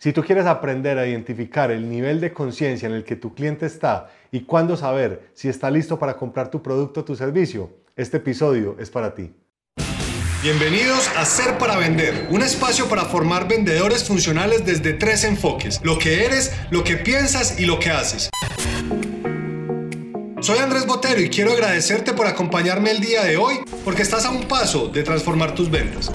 Si tú quieres aprender a identificar el nivel de conciencia en el que tu cliente está y cuándo saber si está listo para comprar tu producto o tu servicio, este episodio es para ti. Bienvenidos a Ser para Vender, un espacio para formar vendedores funcionales desde tres enfoques, lo que eres, lo que piensas y lo que haces. Soy Andrés Botero y quiero agradecerte por acompañarme el día de hoy porque estás a un paso de transformar tus ventas.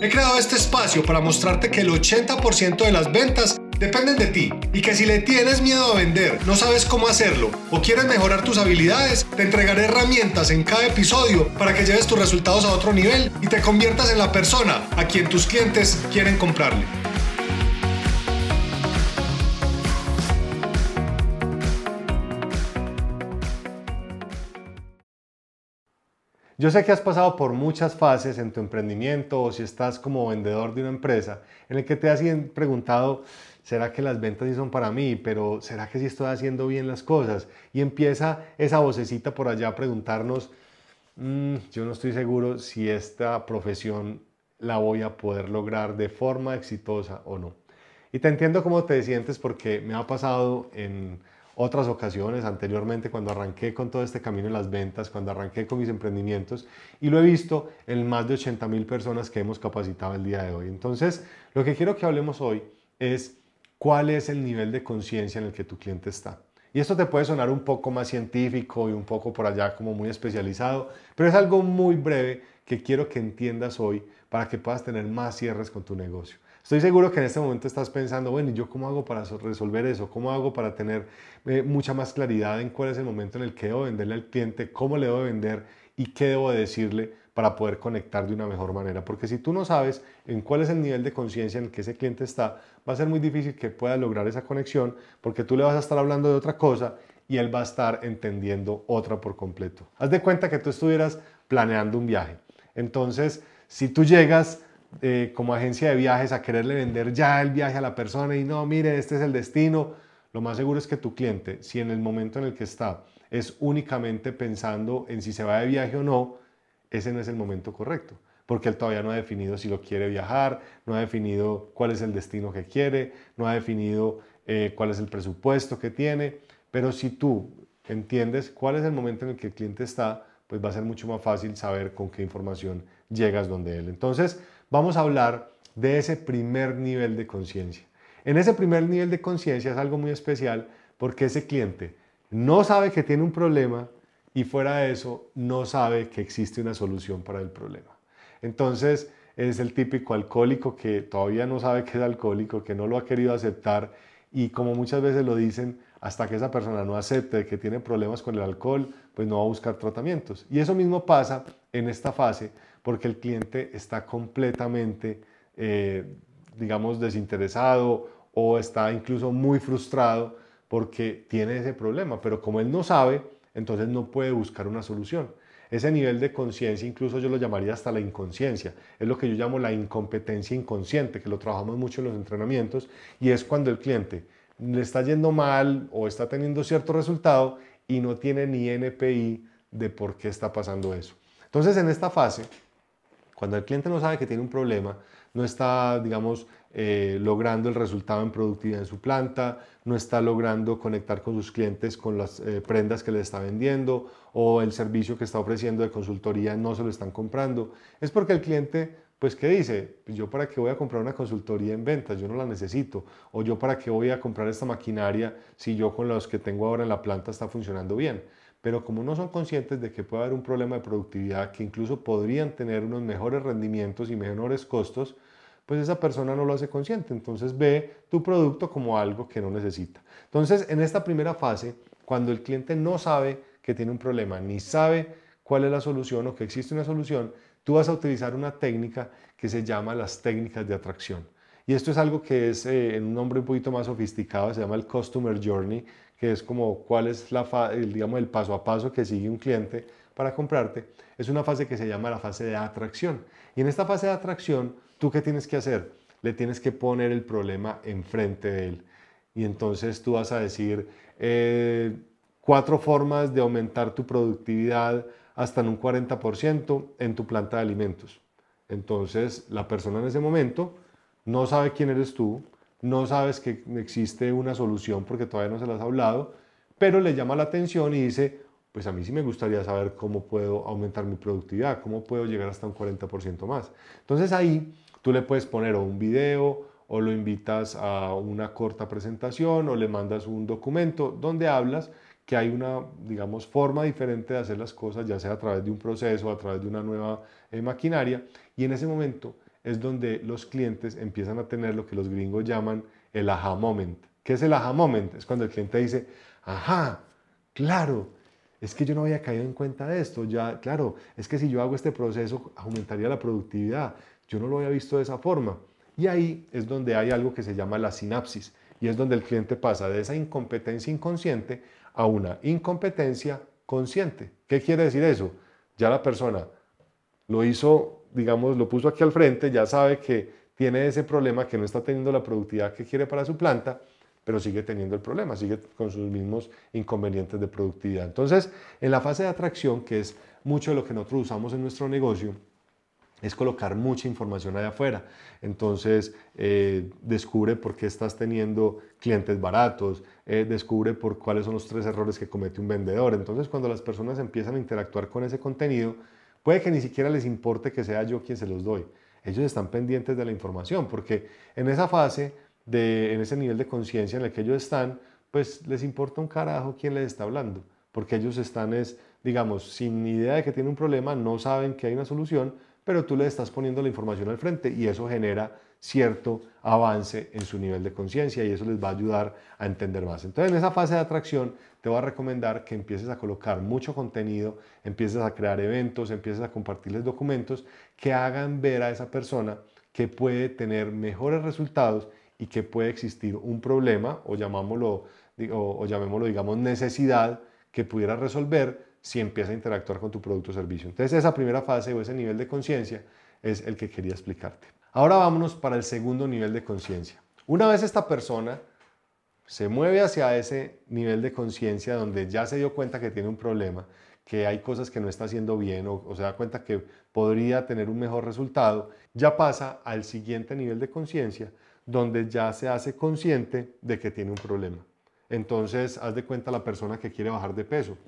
He creado este espacio para mostrarte que el 80% de las ventas dependen de ti y que si le tienes miedo a vender, no sabes cómo hacerlo o quieres mejorar tus habilidades, te entregaré herramientas en cada episodio para que lleves tus resultados a otro nivel y te conviertas en la persona a quien tus clientes quieren comprarle. Yo sé que has pasado por muchas fases en tu emprendimiento o si estás como vendedor de una empresa en el que te has preguntado, ¿será que las ventas sí son para mí? Pero ¿será que sí estoy haciendo bien las cosas? Y empieza esa vocecita por allá a preguntarnos, mm, yo no estoy seguro si esta profesión la voy a poder lograr de forma exitosa o no. Y te entiendo cómo te sientes porque me ha pasado en otras ocasiones anteriormente cuando arranqué con todo este camino en las ventas, cuando arranqué con mis emprendimientos y lo he visto en más de 80 mil personas que hemos capacitado el día de hoy. Entonces, lo que quiero que hablemos hoy es cuál es el nivel de conciencia en el que tu cliente está. Y esto te puede sonar un poco más científico y un poco por allá como muy especializado, pero es algo muy breve que quiero que entiendas hoy para que puedas tener más cierres con tu negocio. Estoy seguro que en este momento estás pensando, bueno, ¿y yo cómo hago para resolver eso? ¿Cómo hago para tener eh, mucha más claridad en cuál es el momento en el que debo venderle al cliente, cómo le debo vender y qué debo decirle para poder conectar de una mejor manera? Porque si tú no sabes en cuál es el nivel de conciencia en el que ese cliente está, va a ser muy difícil que pueda lograr esa conexión porque tú le vas a estar hablando de otra cosa y él va a estar entendiendo otra por completo. Haz de cuenta que tú estuvieras planeando un viaje. Entonces, si tú llegas eh, como agencia de viajes a quererle vender ya el viaje a la persona y no, mire, este es el destino, lo más seguro es que tu cliente, si en el momento en el que está es únicamente pensando en si se va de viaje o no, ese no es el momento correcto, porque él todavía no ha definido si lo quiere viajar, no ha definido cuál es el destino que quiere, no ha definido eh, cuál es el presupuesto que tiene, pero si tú entiendes cuál es el momento en el que el cliente está, pues va a ser mucho más fácil saber con qué información llegas donde él. Entonces, vamos a hablar de ese primer nivel de conciencia. En ese primer nivel de conciencia es algo muy especial porque ese cliente no sabe que tiene un problema y fuera de eso no sabe que existe una solución para el problema. Entonces es el típico alcohólico que todavía no sabe que es alcohólico, que no lo ha querido aceptar y como muchas veces lo dicen, hasta que esa persona no acepte que tiene problemas con el alcohol, pues no va a buscar tratamientos. Y eso mismo pasa en esta fase porque el cliente está completamente, eh, digamos, desinteresado o está incluso muy frustrado porque tiene ese problema, pero como él no sabe, entonces no puede buscar una solución. Ese nivel de conciencia, incluso yo lo llamaría hasta la inconsciencia, es lo que yo llamo la incompetencia inconsciente, que lo trabajamos mucho en los entrenamientos, y es cuando el cliente le está yendo mal o está teniendo cierto resultado y no tiene ni NPI de por qué está pasando eso. Entonces, en esta fase, cuando el cliente no sabe que tiene un problema, no está, digamos, eh, logrando el resultado en productividad en su planta, no está logrando conectar con sus clientes con las eh, prendas que le está vendiendo o el servicio que está ofreciendo de consultoría no se lo están comprando, es porque el cliente, pues, ¿qué dice? Pues yo para qué voy a comprar una consultoría en ventas, yo no la necesito, o yo para qué voy a comprar esta maquinaria si yo con los que tengo ahora en la planta está funcionando bien pero como no son conscientes de que puede haber un problema de productividad, que incluso podrían tener unos mejores rendimientos y menores costos, pues esa persona no lo hace consciente, entonces ve tu producto como algo que no necesita. Entonces, en esta primera fase, cuando el cliente no sabe que tiene un problema, ni sabe cuál es la solución o que existe una solución, tú vas a utilizar una técnica que se llama las técnicas de atracción. Y esto es algo que es eh, en un nombre un poquito más sofisticado, se llama el Customer Journey, que es como cuál es la el, digamos, el paso a paso que sigue un cliente para comprarte, es una fase que se llama la fase de atracción. Y en esta fase de atracción, ¿tú qué tienes que hacer? Le tienes que poner el problema enfrente de él. Y entonces tú vas a decir eh, cuatro formas de aumentar tu productividad hasta en un 40% en tu planta de alimentos. Entonces la persona en ese momento no sabe quién eres tú, no sabes que existe una solución porque todavía no se la has hablado, pero le llama la atención y dice, pues a mí sí me gustaría saber cómo puedo aumentar mi productividad, cómo puedo llegar hasta un 40% más. Entonces ahí tú le puedes poner un video o lo invitas a una corta presentación o le mandas un documento donde hablas que hay una, digamos, forma diferente de hacer las cosas, ya sea a través de un proceso, a través de una nueva eh, maquinaria, y en ese momento es donde los clientes empiezan a tener lo que los gringos llaman el aha moment. ¿Qué es el aha moment? Es cuando el cliente dice, ajá, claro, es que yo no había caído en cuenta de esto, ya, claro, es que si yo hago este proceso aumentaría la productividad, yo no lo había visto de esa forma. Y ahí es donde hay algo que se llama la sinapsis, y es donde el cliente pasa de esa incompetencia inconsciente a una incompetencia consciente. ¿Qué quiere decir eso? Ya la persona lo hizo, digamos, lo puso aquí al frente, ya sabe que tiene ese problema, que no está teniendo la productividad que quiere para su planta, pero sigue teniendo el problema, sigue con sus mismos inconvenientes de productividad. Entonces, en la fase de atracción, que es mucho de lo que nosotros usamos en nuestro negocio, es colocar mucha información allá afuera. Entonces, eh, descubre por qué estás teniendo clientes baratos, eh, descubre por cuáles son los tres errores que comete un vendedor. Entonces, cuando las personas empiezan a interactuar con ese contenido, puede que ni siquiera les importe que sea yo quien se los doy. Ellos están pendientes de la información, porque en esa fase en ese nivel de conciencia en el que ellos están, pues les importa un carajo quién les está hablando, porque ellos están, es, digamos, sin idea de que tiene un problema, no saben que hay una solución, pero tú les estás poniendo la información al frente y eso genera cierto avance en su nivel de conciencia y eso les va a ayudar a entender más. Entonces, en esa fase de atracción, te voy a recomendar que empieces a colocar mucho contenido, empieces a crear eventos, empieces a compartirles documentos que hagan ver a esa persona que puede tener mejores resultados y que puede existir un problema o llamámoslo, o, llamémoslo, digamos, necesidad que pudiera resolver si empieza a interactuar con tu producto o servicio. Entonces esa primera fase o ese nivel de conciencia es el que quería explicarte. Ahora vámonos para el segundo nivel de conciencia. Una vez esta persona se mueve hacia ese nivel de conciencia donde ya se dio cuenta que tiene un problema, que hay cosas que no está haciendo bien o, se da cuenta que podría tener un mejor resultado, ya pasa al siguiente nivel de conciencia donde ya se hace consciente de que tiene un problema. Entonces, haz de cuenta la persona que quiere bajar de peso.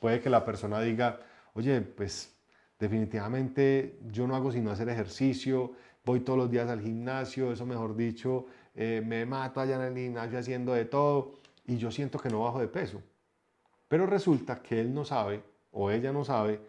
Puede que la persona diga, oye, pues definitivamente yo no hago sino hacer ejercicio, voy todos los días al gimnasio, eso mejor dicho, eh, me mato allá en el gimnasio haciendo de todo y yo siento que no bajo de peso. Pero resulta que él no sabe o ella no sabe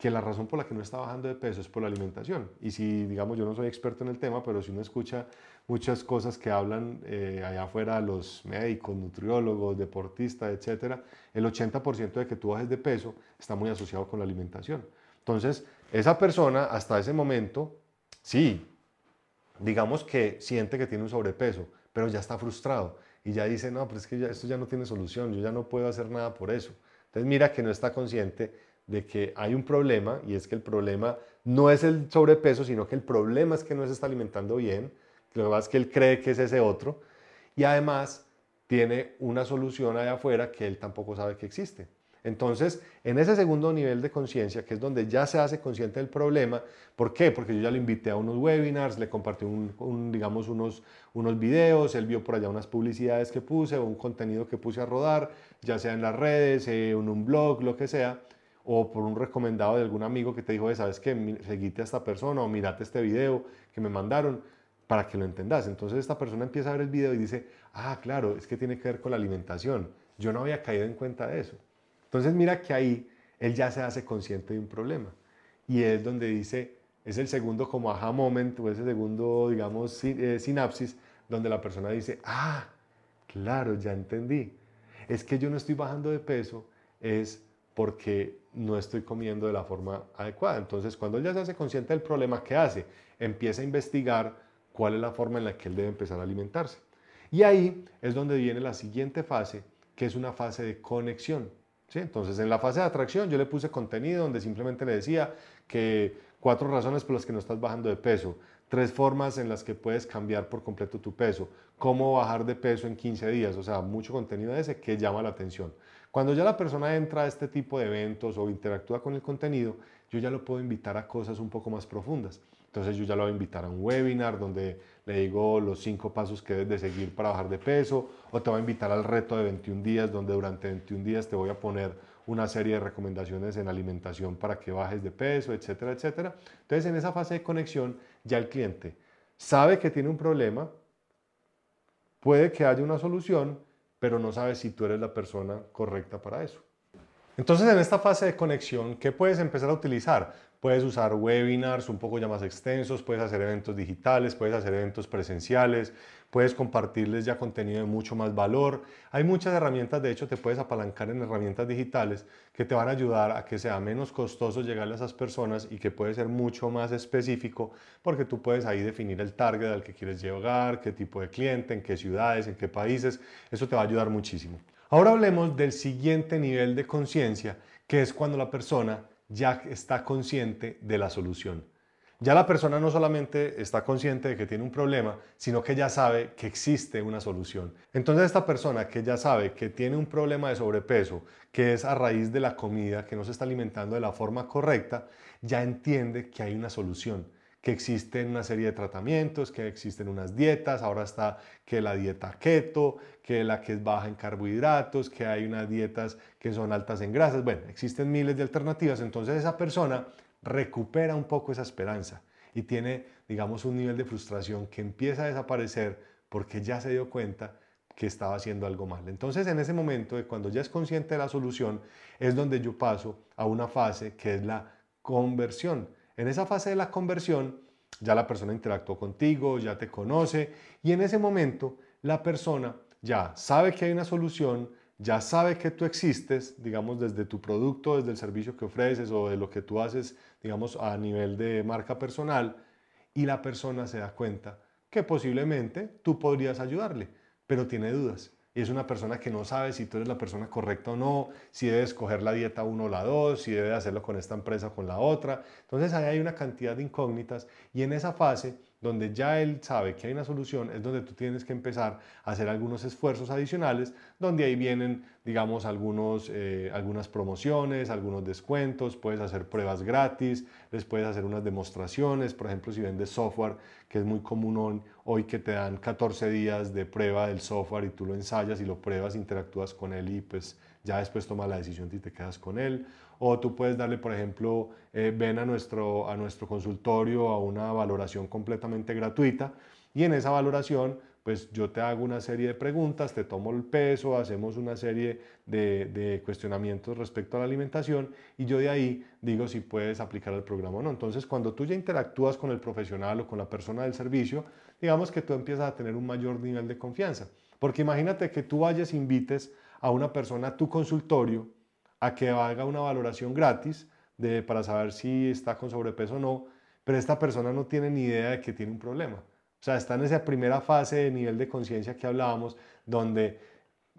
que la razón por la que no está bajando de peso es por la alimentación. Y si, digamos, yo no soy experto en el tema, pero si uno escucha muchas cosas que hablan eh, allá afuera los médicos, nutriólogos, deportistas, etcétera, el 80% de que tú bajes de peso está muy asociado con la alimentación. Entonces, esa persona hasta ese momento, sí, digamos que siente que tiene un sobrepeso, pero ya está frustrado y ya dice, no, pero es que esto ya no tiene solución, yo ya no puedo hacer nada por eso. Entonces, mira que no está consciente de que hay un problema y es que el problema no es el sobrepeso, sino que el problema es que no se está alimentando bien. Lo que pasa es que él cree que es ese otro y además tiene una solución allá afuera que él tampoco sabe que existe. Entonces, en ese segundo nivel de conciencia, que es donde ya se hace consciente del problema, ¿por qué? Porque yo ya lo invité a unos webinars, le compartí un, digamos unos, unos videos, él vio por allá unas publicidades que puse o un contenido que puse a rodar, ya sea en las redes, eh, en un blog, lo que sea, o por un recomendado de algún amigo que te dijo, ¿sabes qué? Seguite a esta persona o mirate este video que me mandaron para que lo entendas. Entonces esta persona empieza a ver el video y dice, ah, claro, es que tiene que ver con la alimentación. Yo no había caído en cuenta de eso. Entonces mira que ahí él ya se hace consciente de un problema. Y es donde dice, es el segundo como aha moment o ese segundo, digamos, eh, sinapsis, donde la persona dice, ah, claro, ya entendí. Es que yo no estoy bajando de peso, es porque no estoy comiendo de la forma adecuada. Entonces, cuando él ya se hace consciente del problema, ¿qué hace? Empieza a investigar cuál es la forma en la que él debe empezar a alimentarse. Y ahí es donde viene la siguiente fase, que es una fase de conexión. Entonces, en la fase de atracción yo le puse contenido donde simplemente le decía que cuatro razones por las que no estás bajando de peso, tres formas en las que puedes cambiar por completo tu peso, cómo bajar de peso en 15 días, o sea, mucho contenido de ese que llama la atención. Cuando ya la persona entra a este tipo de eventos o interactúa con el contenido, yo ya lo puedo invitar a cosas un poco más profundas. Entonces yo ya lo voy a invitar a un webinar donde le digo los cinco pasos que debes de seguir para bajar de peso, o te voy a invitar al reto de 21 días, donde durante 21 días te voy a poner una serie de recomendaciones en alimentación para que bajes de peso, etcétera, etcétera. Entonces, en esa fase de conexión, ya el cliente sabe que tiene un problema, puede que haya una solución, pero no sabe si tú eres la persona correcta para eso. Entonces, en esta fase de conexión, ¿qué puedes empezar a utilizar? Puedes usar webinars un poco ya más extensos, puedes hacer eventos digitales, puedes hacer eventos presenciales, puedes compartirles ya contenido de mucho más valor. Hay muchas herramientas, de hecho te puedes apalancar en herramientas digitales que te van a ayudar a que sea menos costoso llegarle a esas personas y que puede ser mucho más específico porque tú puedes ahí definir el target al que quieres llegar, qué tipo de cliente, en qué ciudades, en qué países. Eso te va a ayudar muchísimo. Ahora hablemos del siguiente nivel de conciencia, que es cuando la persona ya está consciente de la solución. Ya la persona no solamente está consciente de que tiene un problema, sino que ya sabe que existe una solución. Entonces esta persona que ya sabe que tiene un problema de sobrepeso, que es a raíz de la comida, que no se está alimentando de la forma correcta, ya entiende que hay una solución que existen una serie de tratamientos, que existen unas dietas, ahora está que la dieta keto, que la que es baja en carbohidratos, que hay unas dietas que son altas en grasas, bueno, existen miles de alternativas, entonces esa persona recupera un poco esa esperanza y tiene, digamos, un nivel de frustración que empieza a desaparecer porque ya se dio cuenta que estaba haciendo algo mal. Entonces, en ese momento, de cuando ya es consciente de la solución, es donde yo paso a una fase que es la conversión en esa fase de la conversión, ya la persona interactuó contigo, ya te conoce y en ese momento la persona ya sabe que hay una solución, ya sabe que tú existes, digamos, desde tu producto, desde el servicio que ofreces o de lo que tú haces, digamos, a nivel de marca personal, y la persona se da cuenta que posiblemente tú podrías ayudarle, pero tiene dudas y es una persona que no sabe si tú eres la persona correcta o no, si debe escoger la dieta 1 o la 2, si debe hacerlo con esta empresa o con la otra. Entonces ahí hay una cantidad de incógnitas y en esa fase donde ya él sabe que hay una solución, es donde tú tienes que empezar a hacer algunos esfuerzos adicionales, donde ahí vienen, digamos, algunos, eh, algunas promociones, algunos descuentos, puedes hacer pruebas gratis, les puedes hacer unas demostraciones, por ejemplo, si vendes software, que es muy común hoy que te dan 14 días de prueba del software y tú lo ensayas y lo pruebas, interactúas con él y pues ya después tomas la decisión si te quedas con él. O tú puedes darle, por ejemplo, eh, ven a nuestro, a nuestro consultorio a una valoración completamente gratuita y en esa valoración pues yo te hago una serie de preguntas, te tomo el peso, hacemos una serie de, de, cuestionamientos respecto a la alimentación y yo de ahí digo si puedes aplicar el programa o no. Entonces, cuando tú ya interactúas con el profesional o con la persona del servicio, digamos que tú empiezas a tener un mayor nivel de confianza. Porque imagínate que tú vayas, invites a una persona a tu consultorio a que haga una valoración gratis de, para saber si está con sobrepeso o no, pero esta persona no tiene ni idea de que tiene un problema. O sea, está en esa primera fase de nivel de conciencia que hablábamos, donde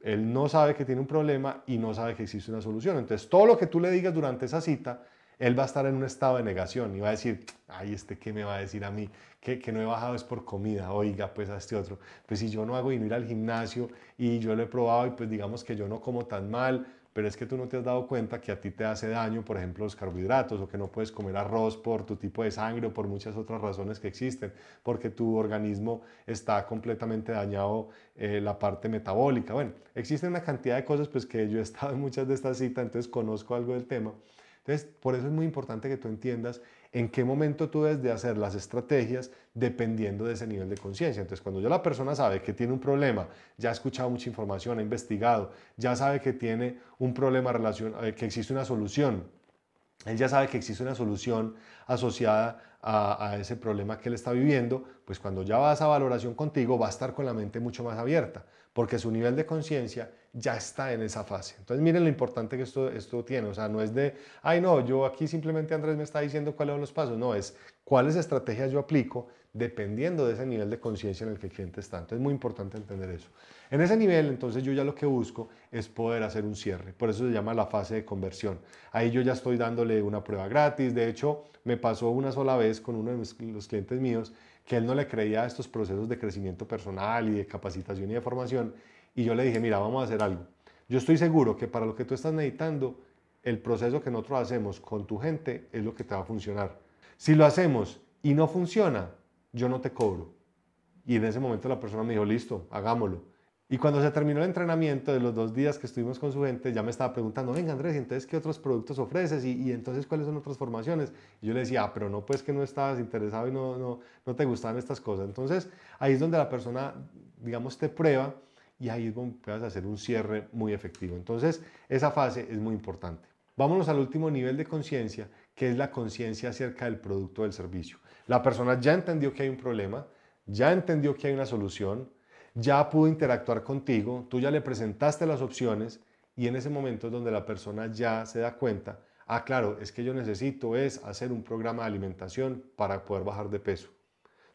él no sabe que tiene un problema y no sabe que existe una solución. Entonces, todo lo que tú le digas durante esa cita, él va a estar en un estado de negación y va a decir, ay, este qué me va a decir a mí, que, que no he bajado es por comida, oiga, pues a este otro, pues si yo no hago ir al gimnasio y yo lo he probado y pues digamos que yo no como tan mal, pero es que tú no te has dado cuenta que a ti te hace daño, por ejemplo, los carbohidratos o que no puedes comer arroz por tu tipo de sangre o por muchas otras razones que existen, porque tu organismo está completamente dañado eh, la parte metabólica. Bueno, existen una cantidad de cosas pues que yo he estado en muchas de estas citas, entonces conozco algo del tema. Entonces, por eso es muy importante que tú entiendas en qué momento tú debes de hacer las estrategias dependiendo de ese nivel de conciencia. Entonces, cuando ya la persona sabe que tiene un problema, ya ha escuchado mucha información, ha investigado, ya sabe que tiene un problema, relación, eh, que existe una solución, él ya sabe que existe una solución asociada a, a, ese problema que él está viviendo, pues cuando ya va a esa valoración contigo va a estar con la mente mucho más abierta, porque su nivel de conciencia ya está en esa fase. Entonces miren lo importante que esto, esto tiene, o sea, no es de, ay no, yo aquí simplemente Andrés me está diciendo cuáles son los pasos, no, es cuáles estrategias yo aplico dependiendo de ese nivel de conciencia en el que el cliente está. Entonces es muy importante entender eso. En ese nivel, entonces yo ya lo que busco es poder hacer un cierre, por eso se llama la fase de conversión. Ahí yo ya estoy dándole una prueba gratis, de hecho me pasó una sola vez con uno de los clientes míos que él no le creía a estos procesos de crecimiento personal y de capacitación y de formación y yo le dije, mira, vamos a hacer algo. Yo estoy seguro que para lo que tú estás meditando, el proceso que nosotros hacemos con tu gente es lo que te va a funcionar. Si lo hacemos y no funciona, yo no te cobro. Y en ese momento la persona me dijo, listo, hagámoslo. Y cuando se terminó el entrenamiento de los dos días que estuvimos con su gente, ya me estaba preguntando, venga Andrés, ¿y entonces qué otros productos ofreces? ¿Y, entonces cuáles son otras formaciones? Y yo le decía, ah, pero no, pues que no estabas interesado y no, no, no te gustaban estas cosas. Entonces ahí es donde la persona, digamos, te prueba y ahí es donde puedes hacer un cierre muy efectivo. Entonces esa fase es muy importante. Vámonos al último nivel de conciencia, que es la conciencia acerca del producto o del servicio. La persona ya entendió que hay un problema, ya entendió que hay una solución, ya pudo interactuar contigo, tú ya le presentaste las opciones y en ese momento es donde la persona ya se da cuenta, ah, claro, es que yo necesito es hacer un programa de alimentación para poder bajar de peso.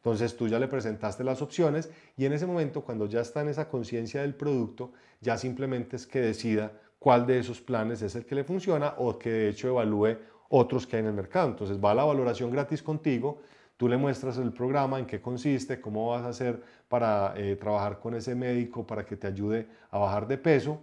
Entonces tú ya le presentaste las opciones y en ese momento cuando ya está en esa conciencia del producto, ya simplemente es que decida cuál de esos planes es el que le funciona o que de hecho evalúe otros que hay en el mercado. Entonces va a la valoración gratis contigo Tú le muestras el programa, en qué consiste, cómo vas a hacer para eh, trabajar con ese médico para que te ayude a bajar de peso,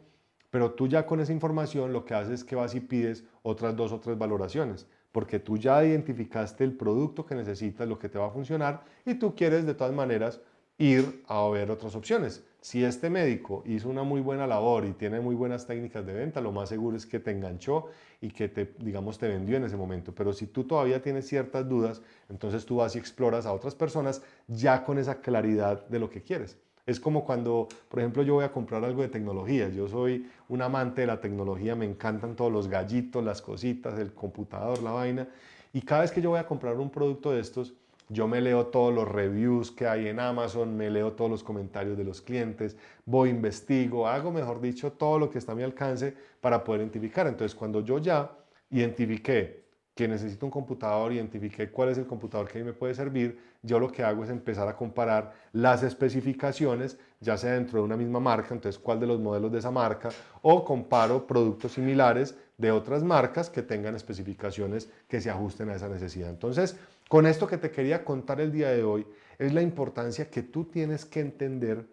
pero tú ya con esa información lo que haces es que vas y pides otras dos o tres valoraciones, porque tú ya identificaste el producto que necesitas, lo que te va a funcionar y tú quieres de todas maneras ir a ver otras opciones. Si este médico hizo una muy buena labor y tiene muy buenas técnicas de venta, lo más seguro es que te enganchó y que te, digamos, te vendió en ese momento. Pero si tú todavía tienes ciertas dudas, entonces tú vas y exploras a otras personas ya con esa claridad de lo que quieres. Es como cuando, por ejemplo, yo voy a comprar algo de tecnología. Yo soy un amante de la tecnología, me encantan todos los gallitos, las cositas, el computador, la vaina. Y cada vez que yo voy a comprar un producto de estos, yo me leo todos los reviews que hay en Amazon, me leo todos los comentarios de los clientes, voy, investigo, hago, mejor dicho, todo lo que está a mi alcance para poder identificar. Entonces, cuando yo ya identifiqué que necesito un computador, identifiqué cuál es el computador que a mí me puede servir, yo lo que hago es empezar a comparar las especificaciones, ya sea dentro de una misma marca, entonces cuál de los modelos de esa marca, o comparo productos similares de otras marcas que tengan especificaciones que se ajusten a esa necesidad. Entonces, con esto que te quería contar el día de hoy, es la importancia que tú tienes que entender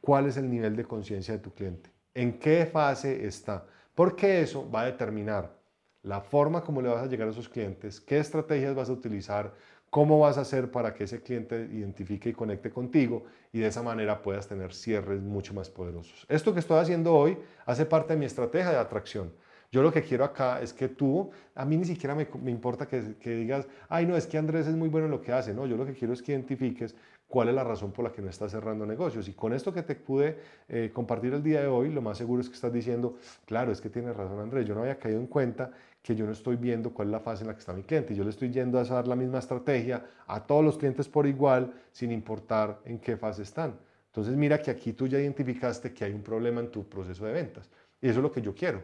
cuál es el nivel de conciencia de tu cliente, en qué fase está, porque eso va a determinar la forma como le vas a llegar a esos clientes, qué estrategias vas a utilizar, cómo vas a hacer para que ese cliente identifique y conecte contigo y de esa manera puedas tener cierres mucho más poderosos. Esto que estoy haciendo hoy hace parte de mi estrategia de atracción. Yo lo que quiero acá es que tú, a mí ni siquiera me, importa que, digas, ay no, es que Andrés es muy bueno en lo que hace, no, yo lo que quiero es que identifiques cuál es la razón por la que no estás cerrando negocios. Y con esto que te pude eh, compartir el día de hoy, lo más seguro es que estás diciendo, claro, es que tienes razón Andrés, yo no había caído en cuenta que yo no estoy viendo cuál es la fase en la que está mi cliente. Yo le estoy yendo a dar la misma estrategia a todos los clientes por igual, sin importar en qué fase están. Entonces mira que aquí tú ya identificaste que hay un problema en tu proceso de ventas. Y eso es lo que yo quiero.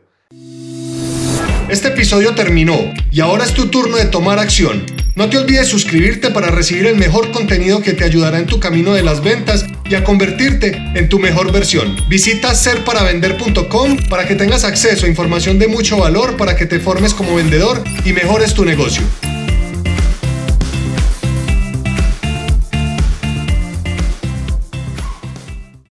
Este episodio terminó y ahora es tu turno de tomar acción. No te olvides suscribirte para recibir el mejor contenido que te ayudará en tu camino de las ventas y a convertirte en tu mejor versión. Visita serparavender.com para que tengas acceso a información de mucho valor para que te formes como vendedor y mejores tu negocio.